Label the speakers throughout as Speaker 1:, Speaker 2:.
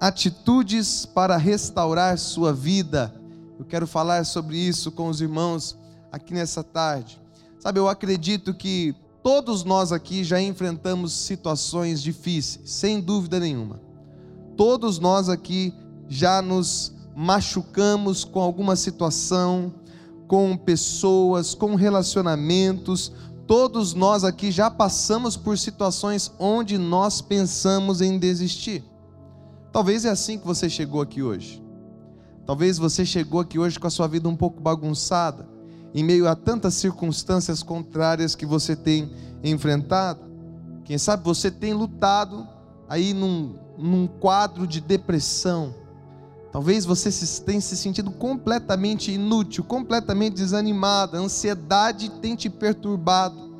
Speaker 1: atitudes para restaurar sua vida. Eu quero falar sobre isso com os irmãos aqui nessa tarde. Sabe, eu acredito que todos nós aqui já enfrentamos situações difíceis, sem dúvida nenhuma. Todos nós aqui já nos machucamos com alguma situação, com pessoas, com relacionamentos. Todos nós aqui já passamos por situações onde nós pensamos em desistir. Talvez é assim que você chegou aqui hoje. Talvez você chegou aqui hoje com a sua vida um pouco bagunçada, em meio a tantas circunstâncias contrárias que você tem enfrentado. Quem sabe você tem lutado aí num, num quadro de depressão. Talvez você se, tenha se sentido completamente inútil, completamente desanimado, a ansiedade tem te perturbado.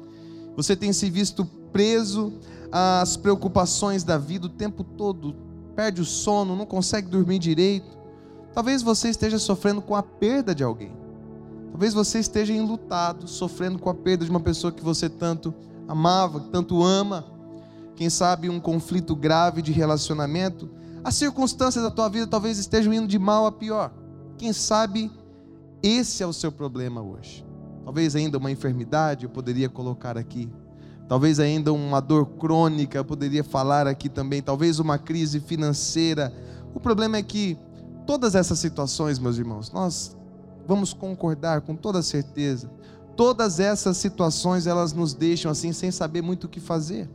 Speaker 1: Você tem se visto preso às preocupações da vida o tempo todo, perde o sono, não consegue dormir direito. Talvez você esteja sofrendo com a perda de alguém. Talvez você esteja enlutado, sofrendo com a perda de uma pessoa que você tanto amava, tanto ama. Quem sabe um conflito grave de relacionamento. As circunstâncias da tua vida talvez estejam indo de mal a pior. Quem sabe esse é o seu problema hoje. Talvez ainda uma enfermidade eu poderia colocar aqui talvez ainda uma dor crônica, poderia falar aqui também, talvez uma crise financeira. O problema é que todas essas situações, meus irmãos, nós vamos concordar com toda certeza. Todas essas situações, elas nos deixam assim sem saber muito o que fazer.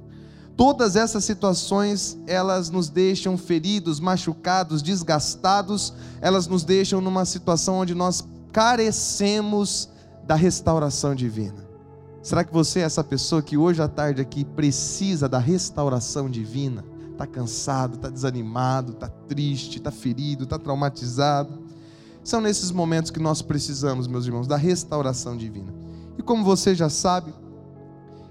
Speaker 1: Todas essas situações, elas nos deixam feridos, machucados, desgastados, elas nos deixam numa situação onde nós carecemos da restauração divina. Será que você é essa pessoa que hoje à tarde aqui precisa da restauração divina? Está cansado, está desanimado, está triste, está ferido, está traumatizado? São nesses momentos que nós precisamos, meus irmãos, da restauração divina. E como você já sabe,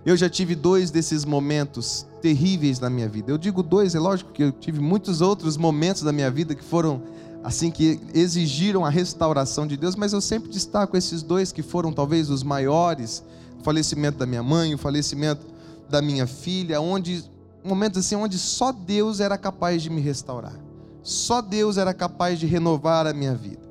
Speaker 1: eu já tive dois desses momentos terríveis na minha vida. Eu digo dois, é lógico que eu tive muitos outros momentos da minha vida que foram assim que exigiram a restauração de Deus, mas eu sempre destaco esses dois que foram talvez os maiores falecimento da minha mãe, o falecimento da minha filha, onde momentos assim onde só Deus era capaz de me restaurar. Só Deus era capaz de renovar a minha vida.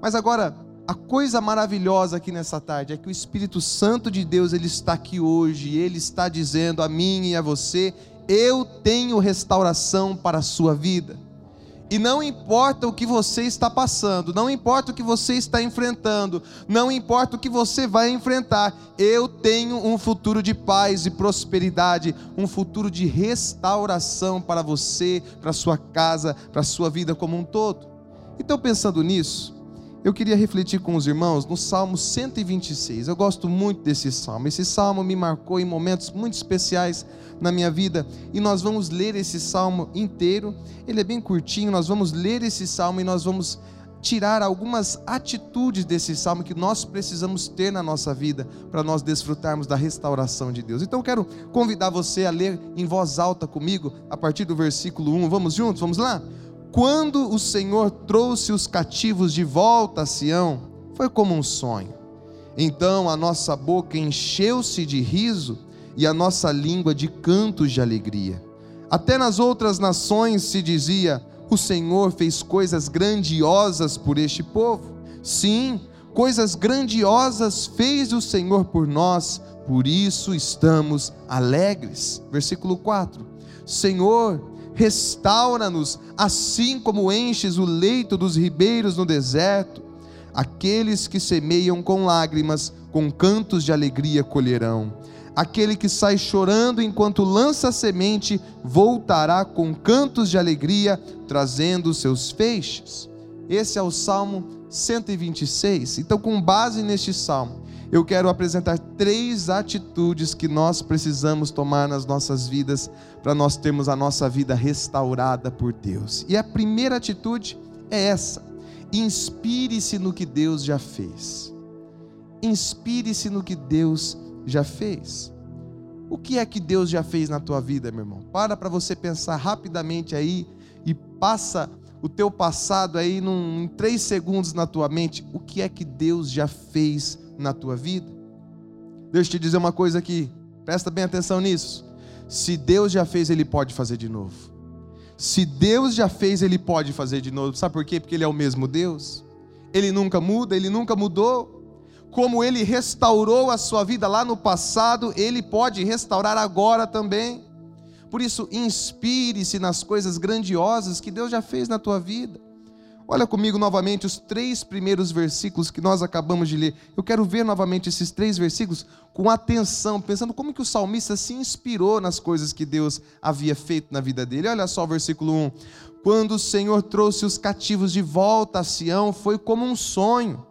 Speaker 1: Mas agora, a coisa maravilhosa aqui nessa tarde é que o Espírito Santo de Deus, ele está aqui hoje, ele está dizendo a mim e a você: eu tenho restauração para a sua vida. E não importa o que você está passando, não importa o que você está enfrentando, não importa o que você vai enfrentar, eu tenho um futuro de paz e prosperidade, um futuro de restauração para você, para sua casa, para sua vida como um todo. Então, pensando nisso, eu queria refletir com os irmãos no Salmo 126. Eu gosto muito desse salmo. Esse salmo me marcou em momentos muito especiais na minha vida e nós vamos ler esse salmo inteiro. Ele é bem curtinho, nós vamos ler esse salmo e nós vamos tirar algumas atitudes desse salmo que nós precisamos ter na nossa vida para nós desfrutarmos da restauração de Deus. Então eu quero convidar você a ler em voz alta comigo a partir do versículo 1. Vamos juntos? Vamos lá? Quando o Senhor trouxe os cativos de volta a Sião, foi como um sonho. Então a nossa boca encheu-se de riso e a nossa língua de cantos de alegria. Até nas outras nações se dizia: O Senhor fez coisas grandiosas por este povo. Sim, coisas grandiosas fez o Senhor por nós, por isso estamos alegres. Versículo 4: Senhor, restaura-nos, assim como enches o leito dos ribeiros no deserto. Aqueles que semeiam com lágrimas, com cantos de alegria colherão. Aquele que sai chorando enquanto lança a semente, voltará com cantos de alegria, trazendo seus feixes. Esse é o Salmo 126. Então, com base neste salmo, eu quero apresentar três atitudes que nós precisamos tomar nas nossas vidas para nós termos a nossa vida restaurada por Deus. E a primeira atitude é essa: inspire-se no que Deus já fez. Inspire-se no que Deus já fez. O que é que Deus já fez na tua vida, meu irmão? Para para você pensar rapidamente aí e passa o teu passado aí num, em três segundos na tua mente. O que é que Deus já fez na tua vida. Deixa eu te dizer uma coisa aqui, presta bem atenção nisso. Se Deus já fez, Ele pode fazer de novo. Se Deus já fez, Ele pode fazer de novo. Sabe por quê? Porque Ele é o mesmo Deus. Ele nunca muda, Ele nunca mudou. Como Ele restaurou a sua vida lá no passado, Ele pode restaurar agora também. Por isso, inspire-se nas coisas grandiosas que Deus já fez na tua vida. Olha comigo novamente os três primeiros versículos que nós acabamos de ler. Eu quero ver novamente esses três versículos com atenção, pensando como que o salmista se inspirou nas coisas que Deus havia feito na vida dele. Olha só o versículo 1. Quando o Senhor trouxe os cativos de volta a Sião, foi como um sonho.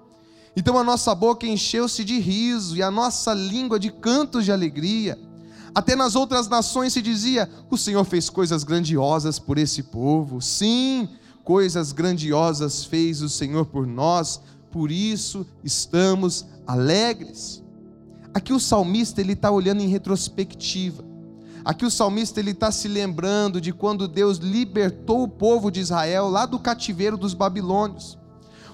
Speaker 1: Então a nossa boca encheu-se de riso e a nossa língua de cantos de alegria. Até nas outras nações se dizia: O Senhor fez coisas grandiosas por esse povo. Sim, coisas grandiosas fez o Senhor por nós, por isso estamos alegres. Aqui o salmista ele está olhando em retrospectiva. Aqui o salmista ele está se lembrando de quando Deus libertou o povo de Israel lá do cativeiro dos babilônios.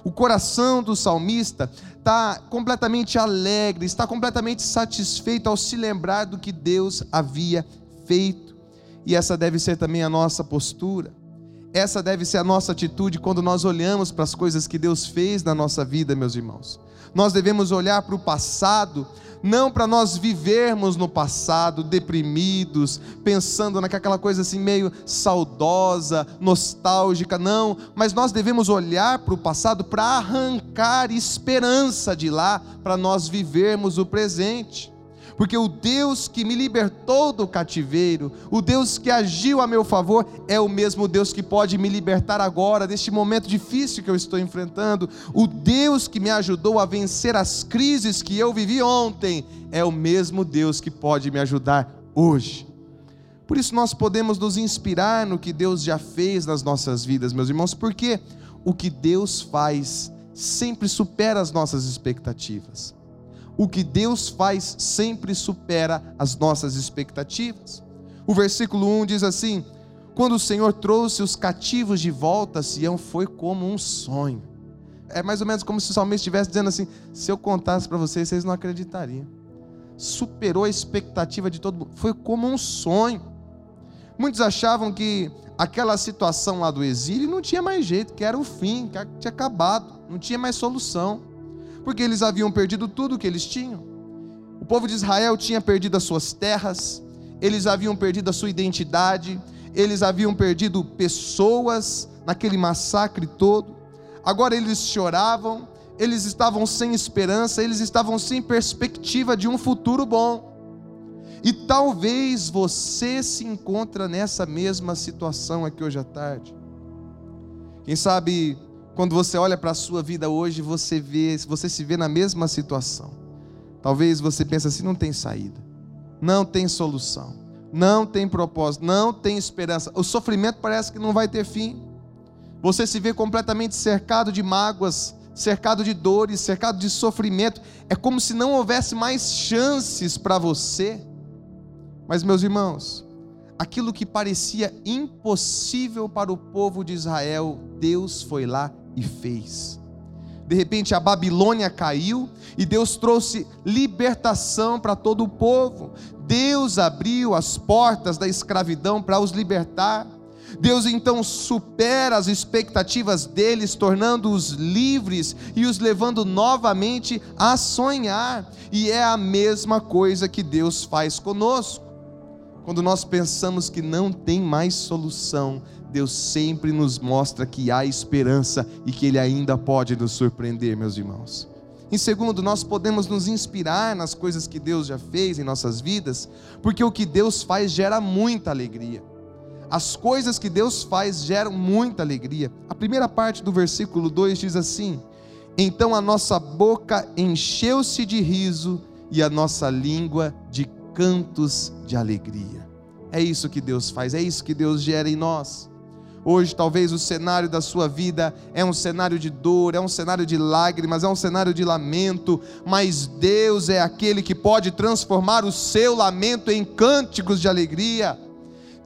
Speaker 1: O coração do salmista está completamente alegre, está completamente satisfeito ao se lembrar do que Deus havia feito. E essa deve ser também a nossa postura. Essa deve ser a nossa atitude quando nós olhamos para as coisas que Deus fez na nossa vida, meus irmãos. Nós devemos olhar para o passado, não para nós vivermos no passado deprimidos, pensando naquela coisa assim meio saudosa, nostálgica, não, mas nós devemos olhar para o passado para arrancar esperança de lá, para nós vivermos o presente porque o Deus que me libertou do cativeiro, o Deus que agiu a meu favor, é o mesmo Deus que pode me libertar agora, deste momento difícil que eu estou enfrentando. O Deus que me ajudou a vencer as crises que eu vivi ontem, é o mesmo Deus que pode me ajudar hoje. Por isso nós podemos nos inspirar no que Deus já fez nas nossas vidas, meus irmãos, porque o que Deus faz sempre supera as nossas expectativas o que Deus faz sempre supera as nossas expectativas. O versículo 1 diz assim: Quando o Senhor trouxe os cativos de volta a Sião, foi como um sonho. É mais ou menos como se o salmista estivesse dizendo assim: se eu contasse para vocês, vocês não acreditariam. Superou a expectativa de todo mundo. Foi como um sonho. Muitos achavam que aquela situação lá do exílio não tinha mais jeito, que era o fim, que tinha acabado, não tinha mais solução porque eles haviam perdido tudo o que eles tinham. O povo de Israel tinha perdido as suas terras, eles haviam perdido a sua identidade, eles haviam perdido pessoas naquele massacre todo. Agora eles choravam, eles estavam sem esperança, eles estavam sem perspectiva de um futuro bom. E talvez você se encontra nessa mesma situação aqui hoje à tarde. Quem sabe quando você olha para a sua vida hoje, você vê, você se vê na mesma situação. Talvez você pense assim, não tem saída. Não tem solução. Não tem propósito, não tem esperança. O sofrimento parece que não vai ter fim. Você se vê completamente cercado de mágoas, cercado de dores, cercado de sofrimento. É como se não houvesse mais chances para você. Mas, meus irmãos, aquilo que parecia impossível para o povo de Israel, Deus foi lá e fez. De repente a Babilônia caiu e Deus trouxe libertação para todo o povo. Deus abriu as portas da escravidão para os libertar. Deus então supera as expectativas deles, tornando-os livres e os levando novamente a sonhar. E é a mesma coisa que Deus faz conosco. Quando nós pensamos que não tem mais solução, Deus sempre nos mostra que há esperança e que Ele ainda pode nos surpreender, meus irmãos. Em segundo, nós podemos nos inspirar nas coisas que Deus já fez em nossas vidas, porque o que Deus faz gera muita alegria. As coisas que Deus faz geram muita alegria. A primeira parte do versículo 2 diz assim: Então a nossa boca encheu-se de riso e a nossa língua de cantos de alegria. É isso que Deus faz, é isso que Deus gera em nós. Hoje, talvez o cenário da sua vida é um cenário de dor, é um cenário de lágrimas, é um cenário de lamento, mas Deus é aquele que pode transformar o seu lamento em cânticos de alegria.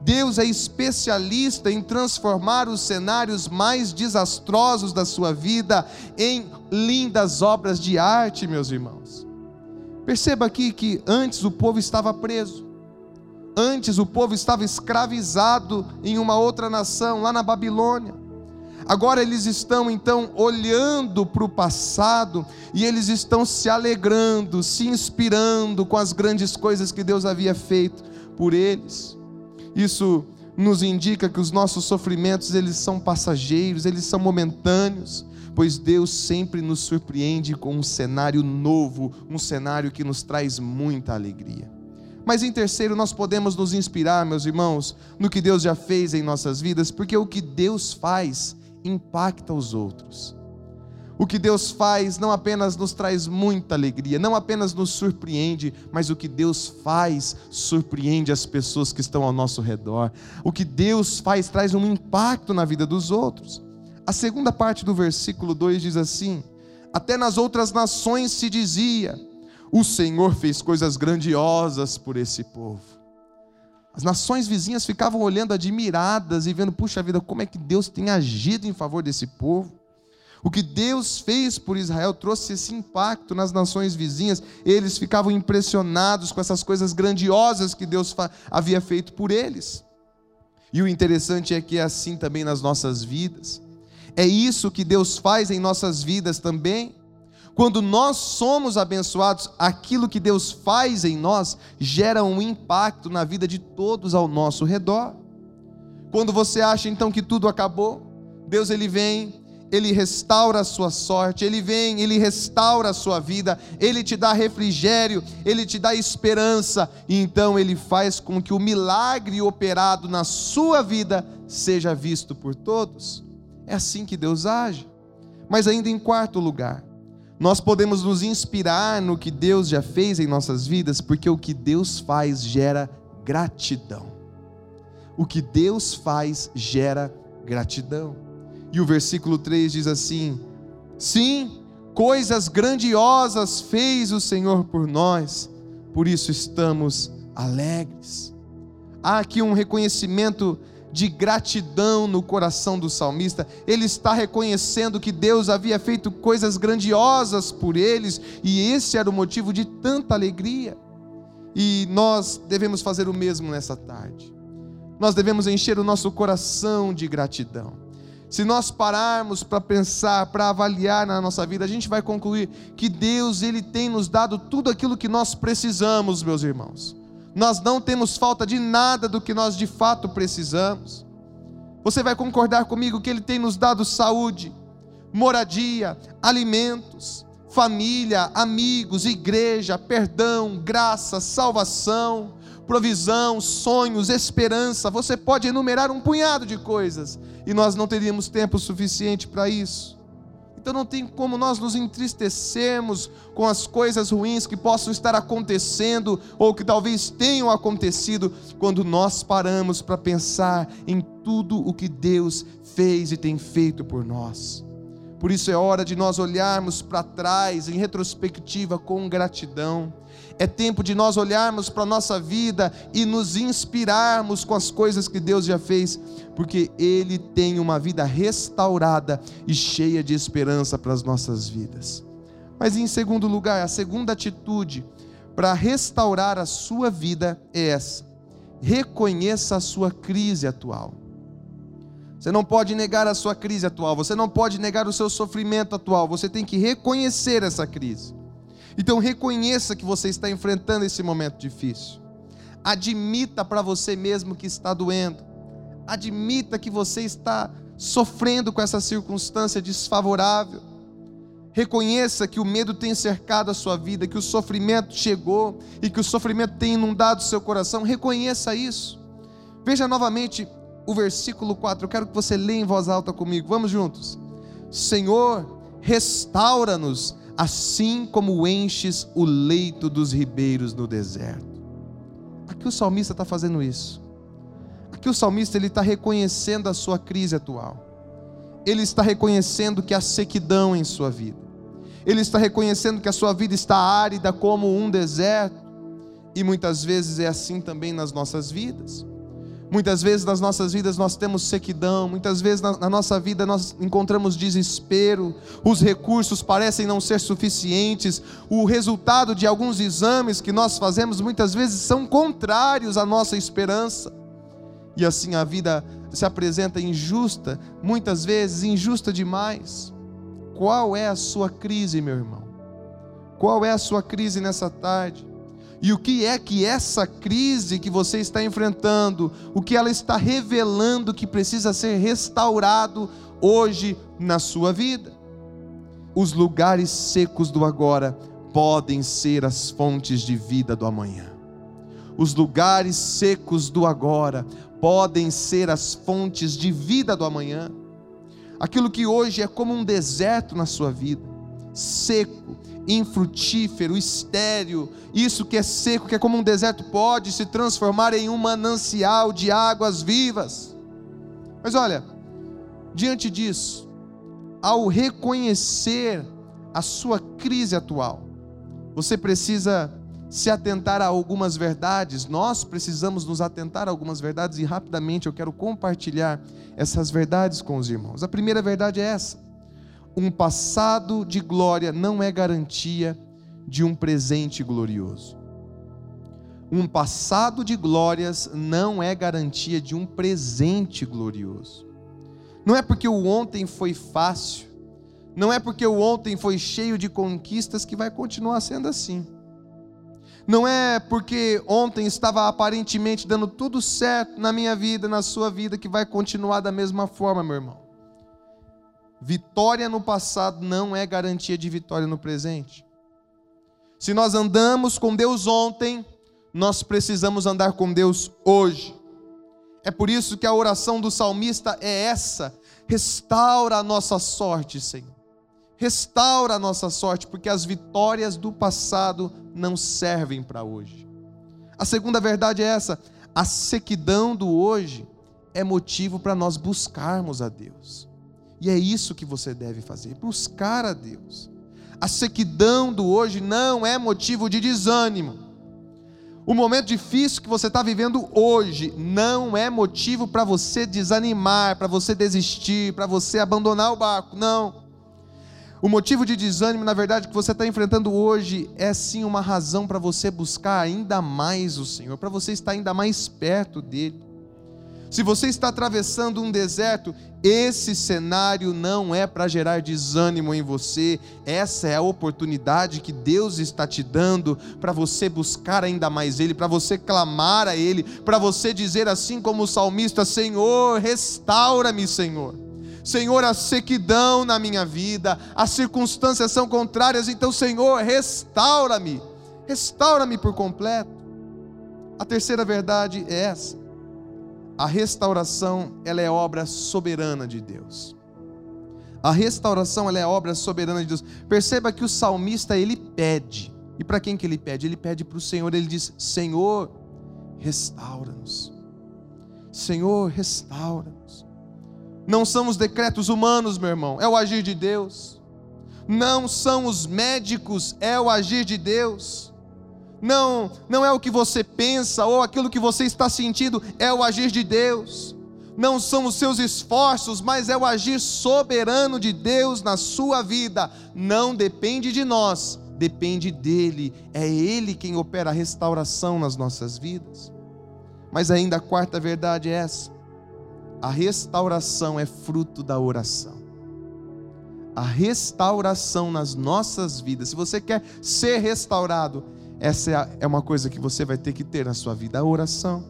Speaker 1: Deus é especialista em transformar os cenários mais desastrosos da sua vida em lindas obras de arte, meus irmãos. Perceba aqui que antes o povo estava preso. Antes o povo estava escravizado em uma outra nação, lá na Babilônia. Agora eles estão então olhando para o passado e eles estão se alegrando, se inspirando com as grandes coisas que Deus havia feito por eles. Isso nos indica que os nossos sofrimentos eles são passageiros, eles são momentâneos, pois Deus sempre nos surpreende com um cenário novo, um cenário que nos traz muita alegria. Mas em terceiro, nós podemos nos inspirar, meus irmãos, no que Deus já fez em nossas vidas, porque o que Deus faz impacta os outros. O que Deus faz não apenas nos traz muita alegria, não apenas nos surpreende, mas o que Deus faz surpreende as pessoas que estão ao nosso redor. O que Deus faz traz um impacto na vida dos outros. A segunda parte do versículo 2 diz assim: Até nas outras nações se dizia: O Senhor fez coisas grandiosas por esse povo. As nações vizinhas ficavam olhando admiradas e vendo, puxa vida, como é que Deus tem agido em favor desse povo. O que Deus fez por Israel trouxe esse impacto nas nações vizinhas. Eles ficavam impressionados com essas coisas grandiosas que Deus havia feito por eles. E o interessante é que é assim também nas nossas vidas. É isso que Deus faz em nossas vidas também. Quando nós somos abençoados, aquilo que Deus faz em nós gera um impacto na vida de todos ao nosso redor. Quando você acha então que tudo acabou, Deus ele vem, ele restaura a sua sorte, ele vem, ele restaura a sua vida, ele te dá refrigério, ele te dá esperança, e então ele faz com que o milagre operado na sua vida seja visto por todos. É assim que Deus age. Mas ainda em quarto lugar, nós podemos nos inspirar no que Deus já fez em nossas vidas, porque o que Deus faz gera gratidão. O que Deus faz gera gratidão. E o versículo 3 diz assim: Sim, coisas grandiosas fez o Senhor por nós, por isso estamos alegres. Há aqui um reconhecimento de gratidão no coração do salmista. Ele está reconhecendo que Deus havia feito coisas grandiosas por eles e esse era o motivo de tanta alegria. E nós devemos fazer o mesmo nessa tarde. Nós devemos encher o nosso coração de gratidão. Se nós pararmos para pensar, para avaliar na nossa vida, a gente vai concluir que Deus ele tem nos dado tudo aquilo que nós precisamos, meus irmãos nós não temos falta de nada do que nós de fato precisamos. Você vai concordar comigo que Ele tem nos dado saúde, moradia, alimentos, família, amigos, igreja, perdão, graça, salvação, provisão, sonhos, esperança. Você pode enumerar um punhado de coisas e nós não teríamos tempo suficiente para isso. Então não tem como nós nos entristecermos com as coisas ruins que possam estar acontecendo ou que talvez tenham acontecido quando nós paramos para pensar em tudo o que Deus fez e tem feito por nós. Por isso é hora de nós olharmos para trás em retrospectiva com gratidão é tempo de nós olharmos para a nossa vida e nos inspirarmos com as coisas que Deus já fez, porque Ele tem uma vida restaurada e cheia de esperança para as nossas vidas. Mas em segundo lugar, a segunda atitude para restaurar a sua vida é essa: reconheça a sua crise atual. Você não pode negar a sua crise atual, você não pode negar o seu sofrimento atual, você tem que reconhecer essa crise. Então reconheça que você está enfrentando esse momento difícil. Admita para você mesmo que está doendo. Admita que você está sofrendo com essa circunstância desfavorável. Reconheça que o medo tem cercado a sua vida, que o sofrimento chegou e que o sofrimento tem inundado o seu coração. Reconheça isso. Veja novamente o versículo 4. Eu quero que você leia em voz alta comigo. Vamos juntos. Senhor, restaura-nos assim como enches o leito dos ribeiros no deserto. Aqui o salmista está fazendo isso. Aqui o salmista ele está reconhecendo a sua crise atual. Ele está reconhecendo que há sequidão em sua vida. Ele está reconhecendo que a sua vida está árida como um deserto. E muitas vezes é assim também nas nossas vidas. Muitas vezes nas nossas vidas nós temos sequidão, muitas vezes na, na, nossa vida nós encontramos desespero, os recursos parecem não ser suficientes, o resultado de alguns exames que nós fazemos muitas vezes são contrários à nossa esperança, e assim a vida se apresenta injusta, muitas vezes injusta demais. Qual é a sua crise, meu irmão? Qual é a sua crise nessa tarde? E o que é que essa crise que você está enfrentando, o que ela está revelando que precisa ser restaurado hoje na sua vida? Os lugares secos do agora podem ser as fontes de vida do amanhã. Os lugares secos do agora podem ser as fontes de vida do amanhã. Aquilo que hoje é como um deserto na sua vida, seco, infrutífero, estéril, isso que é seco, que é como um deserto, pode se transformar em um manancial de águas vivas. Mas olha, diante disso, ao reconhecer a sua crise atual, você precisa se atentar a algumas verdades, nós precisamos nos atentar a algumas verdades e rapidamente eu quero compartilhar essas verdades com os irmãos. A primeira verdade é essa: um passado de glória não é garantia de um presente glorioso. Um passado de glórias não é garantia de um presente glorioso. Não é porque o ontem foi fácil, não é porque o ontem foi cheio de conquistas que vai continuar sendo assim. Não é porque ontem estava aparentemente dando tudo certo na minha vida, na sua vida, que vai continuar da mesma forma, meu irmão. Vitória no passado não é garantia de vitória no presente. Se nós andamos com Deus ontem, nós precisamos andar com Deus hoje. É por isso que a oração do salmista é essa: restaura a nossa sorte, Senhor. Restaura a nossa sorte, porque as vitórias do passado não servem para hoje. A segunda verdade é essa: a sequidão do hoje é motivo para nós buscarmos a Deus. E é isso que você deve fazer: buscar a Deus. A sequidão do hoje não é motivo de desânimo. O momento difícil que você está vivendo hoje não é motivo para você desanimar, para você desistir, para você abandonar o barco. Não. O motivo de desânimo, na verdade, que você está enfrentando hoje é sim uma razão para você buscar ainda mais o Senhor, para você estar ainda mais perto dEle. Se você está atravessando um deserto, esse cenário não é para gerar desânimo em você, essa é a oportunidade que Deus está te dando para você buscar ainda mais Ele, para você clamar a Ele, para você dizer assim como o salmista: Senhor, restaura-me, Senhor. Senhor, a sequidão na minha vida, as circunstâncias são contrárias, então, Senhor, restaura-me, restaura-me por completo. A terceira verdade é essa a restauração, ela é obra soberana de Deus. A restauração, ela é obra soberana de Deus. Perceba que o salmista, ele pede. E para quem que ele pede? Ele pede para o Senhor, ele diz: Senhor, restaura-nos. Senhor, restaura-nos. Não são os decretos humanos, meu irmão, é o agir de Deus. Não são os médicos, é o agir de Deus não, não é o que você pensa ou aquilo que você está sentindo, é o agir de Deus. Não são os seus esforços, mas é o agir soberano de Deus na sua vida. Não depende de nós, depende dele. É ele quem opera a restauração nas nossas vidas. Mas ainda a quarta verdade é essa: a restauração é fruto da oração a restauração nas nossas vidas. Se você quer ser restaurado, essa é, é uma coisa que você vai ter que ter na sua vida, a oração.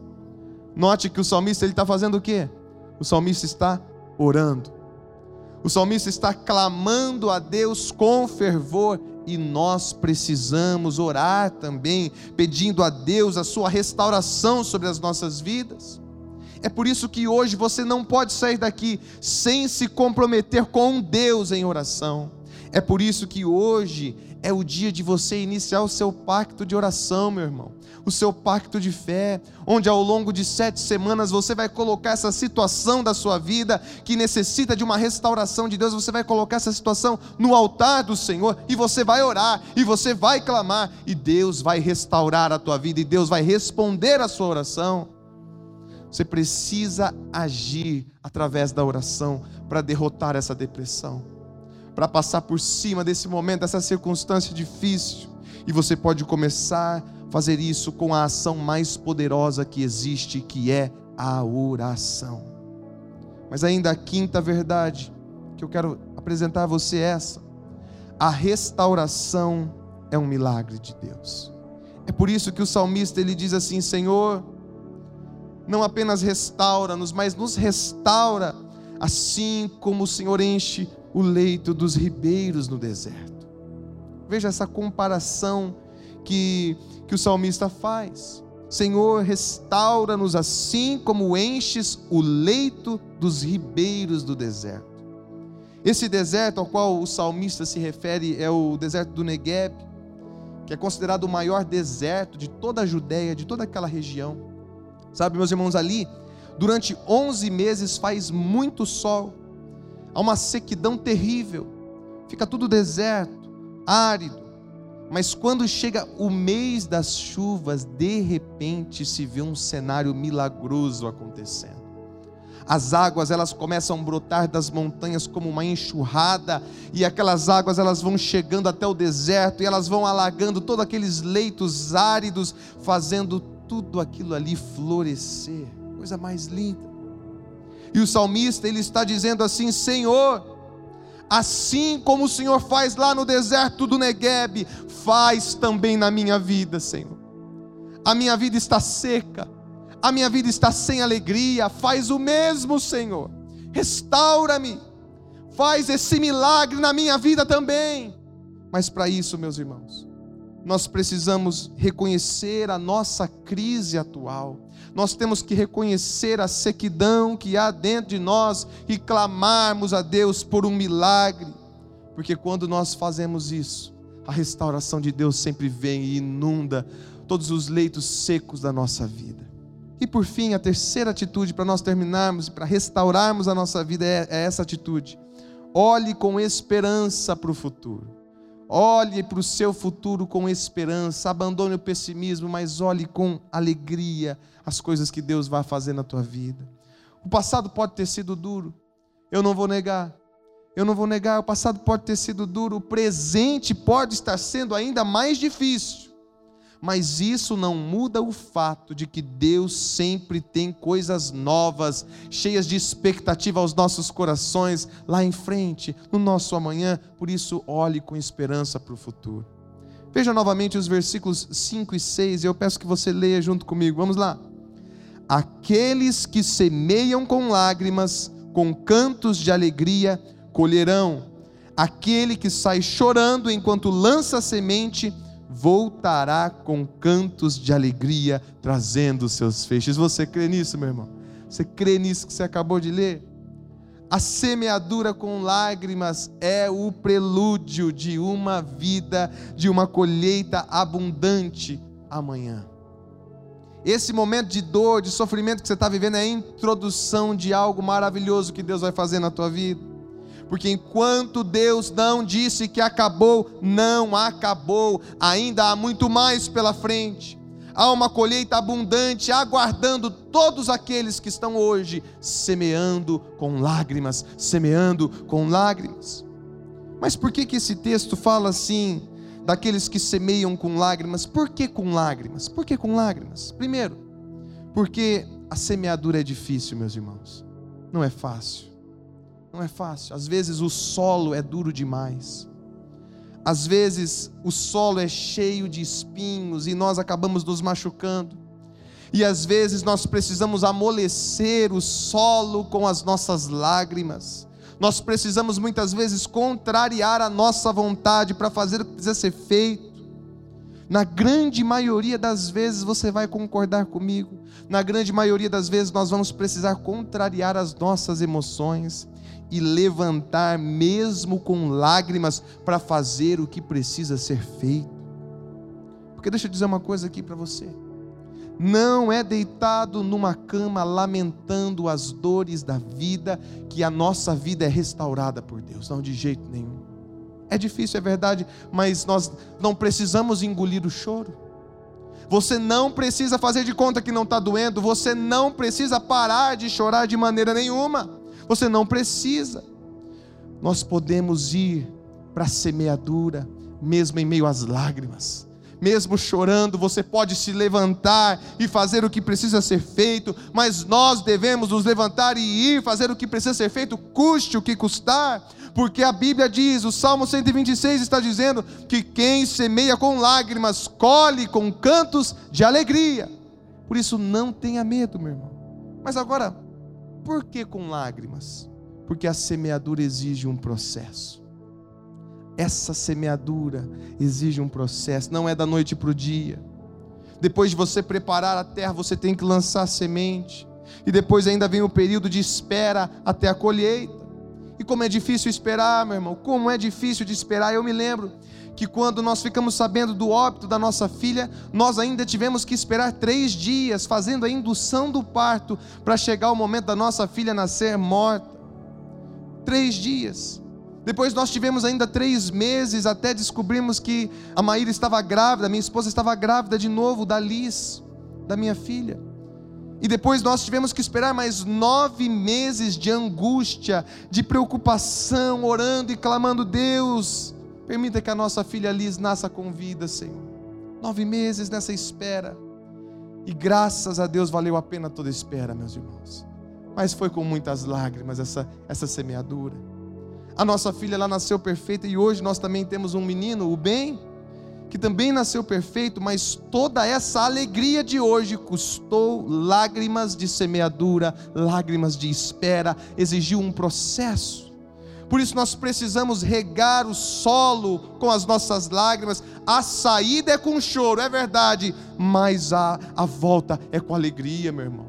Speaker 1: Note que o salmista está fazendo o quê? O salmista está orando. O salmista está clamando a Deus com fervor e nós precisamos orar também, pedindo a Deus a sua restauração sobre as nossas vidas. É por isso que hoje você não pode sair daqui sem se comprometer com Deus em oração. É por isso que hoje é o dia de você iniciar o seu pacto de oração, meu irmão. O seu pacto de fé, onde ao longo de sete semanas você vai colocar essa situação da sua vida que necessita de uma restauração de Deus. Você vai colocar essa situação no altar do Senhor e você vai orar e você vai clamar e Deus vai restaurar a tua vida e Deus vai responder a sua oração. Você precisa agir através da oração para derrotar essa depressão, para passar por cima desse momento, dessa circunstância difícil. E você pode começar a fazer isso com a ação mais poderosa que existe, que é a oração. Mas ainda a quinta verdade que eu quero apresentar a você é essa: a restauração é um milagre de Deus. É por isso que o salmista ele diz assim: Senhor, não apenas restaura-nos, mas nos restaura, assim como o Senhor enche o leito dos ribeiros no deserto. Veja essa comparação que, que o salmista faz. Senhor, restaura-nos assim como enches o leito dos ribeiros do deserto. Esse deserto ao qual o salmista se refere é o deserto do Negueb, que é considerado o maior deserto de toda a Judéia, de toda aquela região. Sabe, meus irmãos, ali, durante 11 meses faz muito sol, há uma sequidão terrível, fica tudo deserto, árido. Mas quando chega o mês das chuvas, de repente se vê um cenário milagroso acontecendo as águas elas começam a brotar das montanhas como uma enxurrada, e aquelas águas elas vão chegando até o deserto e elas vão alagando todos aqueles leitos áridos, fazendo tudo aquilo ali florescer. Coisa mais linda. E o salmista ele está dizendo assim: Senhor, assim como o Senhor faz lá no deserto do Negueb, faz também na minha vida, Senhor. A minha vida está seca, a minha vida está sem alegria, faz o mesmo, Senhor. Restaura-me, faz esse milagre na minha vida também. Mas para isso, meus irmãos, nós precisamos reconhecer a nossa crise atual. Nós temos que reconhecer a sequidão que há dentro de nós e clamarmos a Deus por um milagre. Porque quando nós fazemos isso, a restauração de Deus sempre vem e inunda todos os leitos secos da nossa vida. E por fim, a terceira atitude para nós terminarmos e para restaurarmos a nossa vida é, é essa atitude. Olhe com esperança para o futuro. Olhe para o seu futuro com esperança. Abandone o pessimismo, mas olhe com alegria as coisas que Deus vai fazer na tua vida. O passado pode ter sido duro, eu não vou negar. Eu não vou negar, o passado pode ter sido duro, o presente pode estar sendo ainda mais difícil mas isso não muda o fato de que Deus sempre tem coisas novas, cheias de expectativa aos nossos corações, lá em frente, no nosso amanhã, por isso olhe com esperança para o futuro. Veja novamente os versículos 5 e 6, e eu peço que você leia junto comigo, vamos lá. Aqueles que semeiam com lágrimas, com cantos de alegria, colherão. Aquele que sai chorando enquanto lança a semente, voltará com cantos de alegria, trazendo seus feixes. Você crê nisso, meu irmão? Você crê nisso que você acabou de ler? A semeadura com lágrimas é o prelúdio de uma vida, de uma colheita abundante amanhã. Esse momento de dor, de sofrimento que você está vivendo é a introdução de algo maravilhoso que Deus vai fazer na tua vida porque enquanto Deus não disse que acabou, não acabou, ainda há muito mais pela frente. Há uma colheita abundante aguardando todos aqueles que estão hoje semeando com lágrimas, semeando com lágrimas. Mas por que que esse texto fala assim daqueles que semeiam com lágrimas? Por que com lágrimas? Por que com lágrimas? Primeiro, porque a semeadura é difícil, meus irmãos. Não é fácil. Não é fácil. Às vezes o solo é duro demais. Às vezes o solo é cheio de espinhos e nós acabamos nos machucando. E às vezes nós precisamos amolecer o solo com as nossas lágrimas. Nós precisamos muitas vezes contrariar a nossa vontade para fazer o que precisa ser feito. Na grande maioria das vezes você vai concordar comigo. Na grande maioria das vezes nós vamos precisar contrariar as nossas emoções e levantar, mesmo com lágrimas, para fazer o que precisa ser feito. Porque deixa eu dizer uma coisa aqui para você. Não é deitado numa cama lamentando as dores da vida que a nossa vida é restaurada por Deus, não de jeito nenhum. É difícil, é verdade, mas nós não precisamos engolir o choro. Você não precisa fazer de conta que não está doendo. Você não precisa parar de chorar de maneira nenhuma. Você não precisa. Nós podemos ir para a semeadura, mesmo em meio às lágrimas mesmo chorando, você pode se levantar e fazer o que precisa ser feito, mas nós devemos nos levantar e ir fazer o que precisa ser feito, custe o que custar, porque a Bíblia diz, o Salmo 126 está dizendo que quem semeia com lágrimas, colhe com cantos de alegria. Por isso, não tenha medo, meu irmão. Mas agora, por que com lágrimas? Porque a semeadura exige um processo. Essa semeadura exige um processo, não é da noite para o dia. Depois de você preparar a terra, você tem que lançar semente. E depois ainda vem o período de espera até a colheita. E como é difícil esperar, meu irmão, como é difícil de esperar. Eu me lembro que quando nós ficamos sabendo do óbito da nossa filha, nós ainda tivemos que esperar três dias, fazendo a indução do parto, para chegar o momento da nossa filha nascer morta. Três dias. Depois nós tivemos ainda três meses até descobrirmos que a Maíra estava grávida, minha esposa estava grávida de novo da Liz, da minha filha. E depois nós tivemos que esperar mais nove meses de angústia, de preocupação, orando e clamando: Deus, permita que a nossa filha Liz nasça com vida, Senhor. Nove meses nessa espera. E graças a Deus valeu a pena toda a espera, meus irmãos. Mas foi com muitas lágrimas essa, essa semeadura. A nossa filha lá nasceu perfeita e hoje nós também temos um menino, o bem, que também nasceu perfeito, mas toda essa alegria de hoje custou lágrimas de semeadura, lágrimas de espera, exigiu um processo. Por isso nós precisamos regar o solo com as nossas lágrimas. A saída é com choro, é verdade, mas a, a volta é com alegria, meu irmão.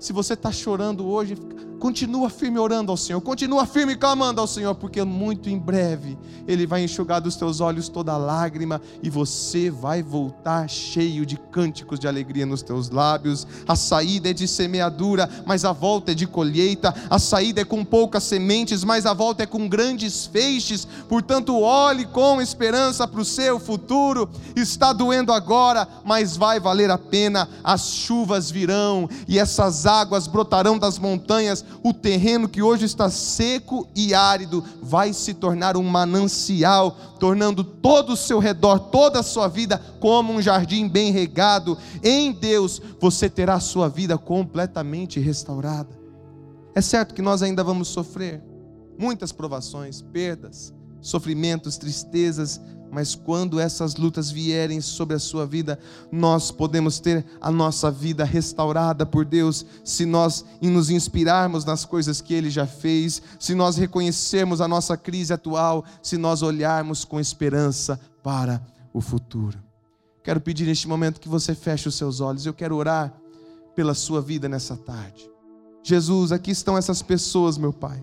Speaker 1: Se você está chorando hoje, Continua firme orando ao Senhor, continua firme clamando ao Senhor, porque muito em breve Ele vai enxugar dos teus olhos toda lágrima e você vai voltar cheio de cânticos de alegria nos teus lábios. A saída é de semeadura, mas a volta é de colheita. A saída é com poucas sementes, mas a volta é com grandes feixes. Portanto, olhe com esperança para o seu futuro. Está doendo agora, mas vai valer a pena. As chuvas virão e essas águas brotarão das montanhas o terreno que hoje está seco e árido vai se tornar um manancial, tornando todo o seu redor, toda a sua vida, como um jardim bem regado. Em Deus você terá a sua vida completamente restaurada. É certo que nós ainda vamos sofrer muitas provações, perdas, sofrimentos, tristezas, mas quando essas lutas vierem sobre a sua vida, nós podemos ter a nossa vida restaurada por Deus, se nós nos inspirarmos nas coisas que Ele já fez, se nós reconhecermos a nossa crise atual, se nós olharmos com esperança para o futuro. Quero pedir neste momento que você feche os seus olhos, eu quero orar pela sua vida nessa tarde. Jesus, aqui estão essas pessoas, meu Pai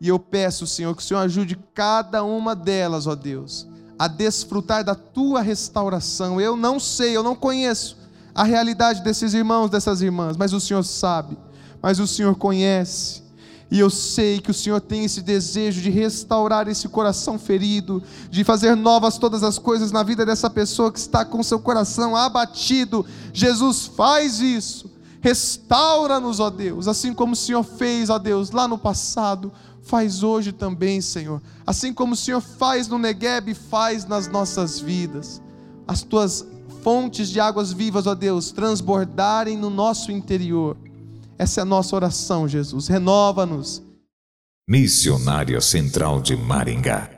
Speaker 1: e eu peço, Senhor, que o Senhor ajude cada uma delas, ó Deus, a desfrutar da tua restauração. Eu não sei, eu não conheço a realidade desses irmãos, dessas irmãs, mas o Senhor sabe, mas o Senhor conhece. E eu sei que o Senhor tem esse desejo de restaurar esse coração ferido, de fazer novas todas as coisas na vida dessa pessoa que está com seu coração abatido. Jesus faz isso. Restaura-nos, ó Deus, assim como o Senhor fez, ó Deus, lá no passado faz hoje também, Senhor. Assim como o Senhor faz no Negueb, faz nas nossas vidas. As tuas fontes de águas vivas, ó Deus, transbordarem no nosso interior. Essa é a nossa oração, Jesus. Renova-nos.
Speaker 2: Missionária Central de Maringá